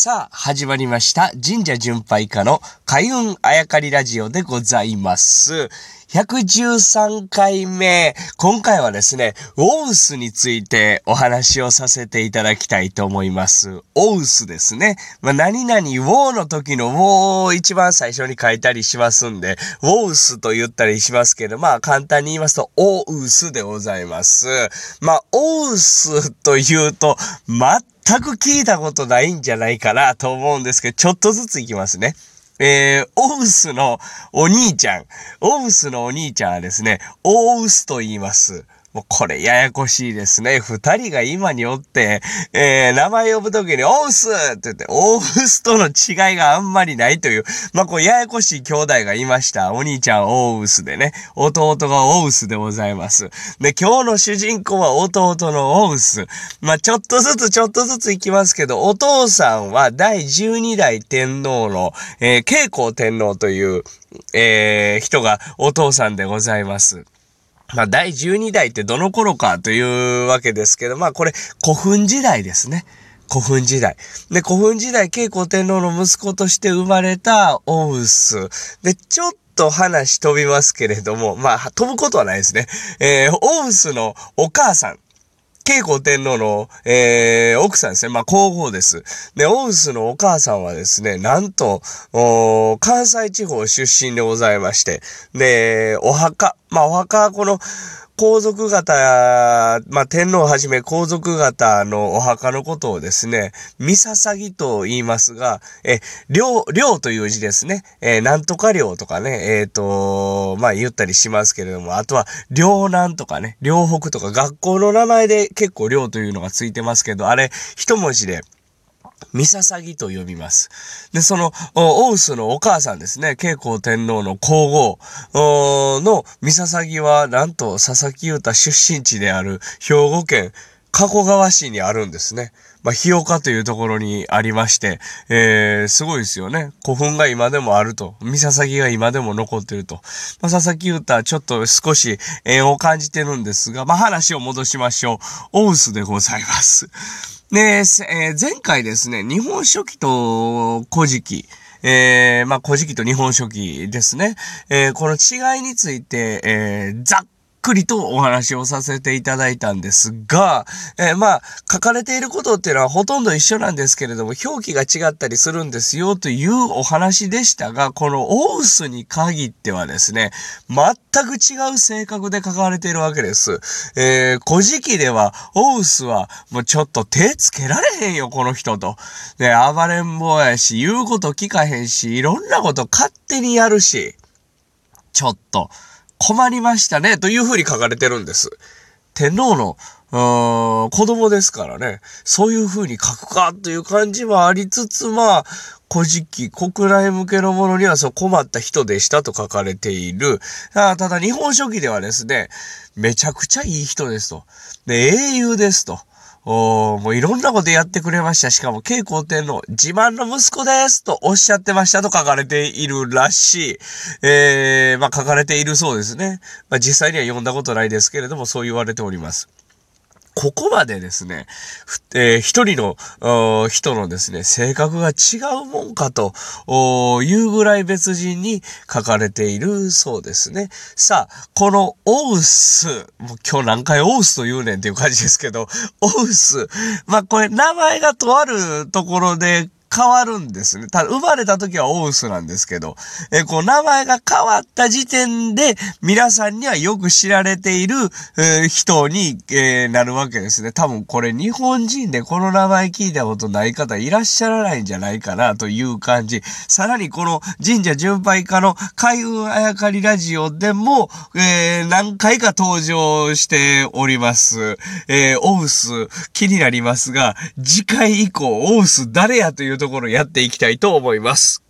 さあ、始まりました。神社巡拝家の開運あやかりラジオでございます。113回目。今回はですね、オウスについてお話をさせていただきたいと思います。オウスですね。まあ、何々、ウォーの時のウォーを一番最初に書いたりしますんで、ウォウスと言ったりしますけど、まあ、簡単に言いますと、オウスでございます。まあ、オウスというと、全全く聞いたことないんじゃないかなと思うんですけど、ちょっとずついきますね。えー、オウスのお兄ちゃん。オウスのお兄ちゃんはですね、オウスと言います。もうこれややこしいですね。二人が今におって、えー、名前呼ぶときに、オウスって言って、オウスとの違いがあんまりないという、まあ、こうややこしい兄弟がいました。お兄ちゃんオウスでね、弟がオウスでございます。で、今日の主人公は弟のオウス。まあ、ちょっとずつちょっとずついきますけど、お父さんは第12代天皇の、えー、慶光天皇という、えー、人がお父さんでございます。まあ、第12代ってどの頃かというわけですけど、まあ、これ、古墳時代ですね。古墳時代。で、古墳時代、慶光天皇の息子として生まれたオウス。で、ちょっと話飛びますけれども、まあ、飛ぶことはないですね。えー、オウスのお母さん。慶光天皇の、えー、奥さんですね。まあ、皇后です。で、オウスのお母さんはですね、なんと、関西地方出身でございまして、で、お墓、まあ、お墓はこの、皇族方、まあ、天皇をはじめ皇族方のお墓のことをですね、ミササギと言いますが、え、領、領という字ですね。え、なんとか領とかね、えっ、ー、と、まあ、言ったりしますけれども、あとは、領南とかね、領北とか学校の名前で結構領というのがついてますけど、あれ、一文字で、ミササギと呼びます。で、その、オウスのお母さんですね、慶光天皇の皇后のミササギは、なんと佐々木優太出身地である兵庫県加古川市にあるんですね。まあ、日岡というところにありまして、えー、すごいですよね。古墳が今でもあると。ミササギが今でも残ってると。まあ、佐々木優太はちょっと少し縁を感じてるんですが、まあ、話を戻しましょう。オウスでございます。で、えー、前回ですね、日本書紀と古事記、えー、まあ、古事記と日本書紀ですね。えー、この違いについて、えー、ざっくりとお話をさせていただいたんですが、えー、まあ、書かれていることっていうのはほとんど一緒なんですけれども、表記が違ったりするんですよというお話でしたが、このオウスに限ってはですね、全く違う性格で書かれているわけです。えー、古事記では、オウスはもうちょっと手つけられへんよ、この人と。で、暴れん坊やし、言うこと聞かへんし、いろんなこと勝手にやるし、ちょっと、困りましたね、というふうに書かれてるんです。天皇の、子供ですからね、そういうふうに書くかという感じもありつつ、まあ、古事記、国内向けのものにはそう困った人でしたと書かれている。ただ、日本書紀ではですね、めちゃくちゃいい人ですと。で、英雄ですと。おもういろんなことやってくれました。しかも、慶光天の、自慢の息子ですとおっしゃってましたと書かれているらしい。えー、まあ書かれているそうですね。まあ実際には読んだことないですけれども、そう言われております。ここまでですね、えー、一人の人のですね、性格が違うもんかというぐらい別人に書かれているそうですね。さあ、このオウス、もう今日何回オウスと言うねんっていう感じですけど、オウス、まあこれ名前がとあるところで変わるんですね。ただ、生まれた時はオウスなんですけど、えこう、名前が変わった時点で、皆さんにはよく知られている、えー、人に、えー、なるわけですね。多分これ日本人でこの名前聞いたことない方いらっしゃらないんじゃないかなという感じ。さらにこの神社巡拝家の開運あやかりラジオでも、え、何回か登場しております。え、オウス気になりますが、次回以降、オウス誰やというところやっていきたいと思います。